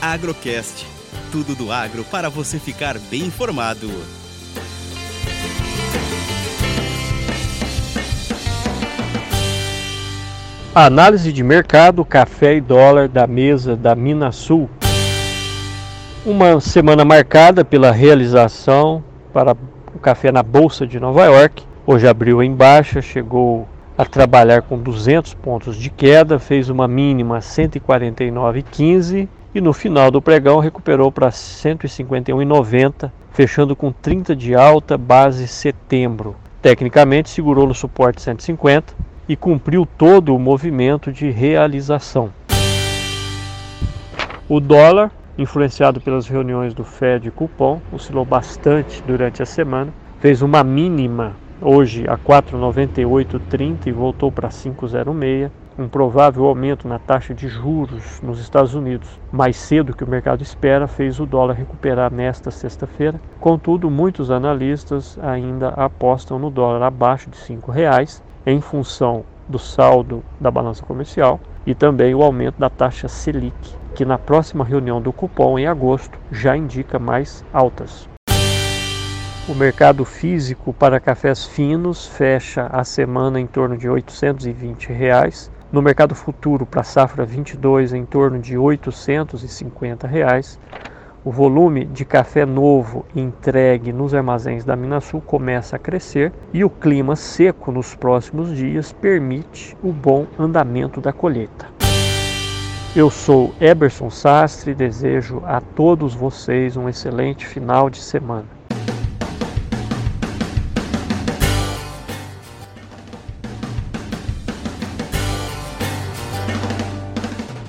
Agrocast. Tudo do agro para você ficar bem informado. Análise de mercado, café e dólar da mesa da Minasul. Uma semana marcada pela realização para o café na Bolsa de Nova York. Hoje abriu em baixa, chegou a trabalhar com 200 pontos de queda, fez uma mínima 149,15 e no final do pregão recuperou para 151,90, fechando com 30 de alta, base setembro. Tecnicamente segurou no suporte 150 e cumpriu todo o movimento de realização. O dólar, influenciado pelas reuniões do Fed e cupom, oscilou bastante durante a semana, fez uma mínima hoje a 4,9830 e voltou para 5,06. Um provável aumento na taxa de juros nos Estados Unidos, mais cedo que o mercado espera, fez o dólar recuperar nesta sexta-feira. Contudo, muitos analistas ainda apostam no dólar abaixo de R$ reais em função do saldo da balança comercial e também o aumento da taxa Selic, que na próxima reunião do cupom em agosto já indica mais altas. O mercado físico para cafés finos fecha a semana em torno de 820 reais. No mercado futuro para safra 22 em torno de 850 reais. O volume de café novo entregue nos armazéns da Minasul começa a crescer e o clima seco nos próximos dias permite o bom andamento da colheita. Eu sou Eberson Sastre e desejo a todos vocês um excelente final de semana.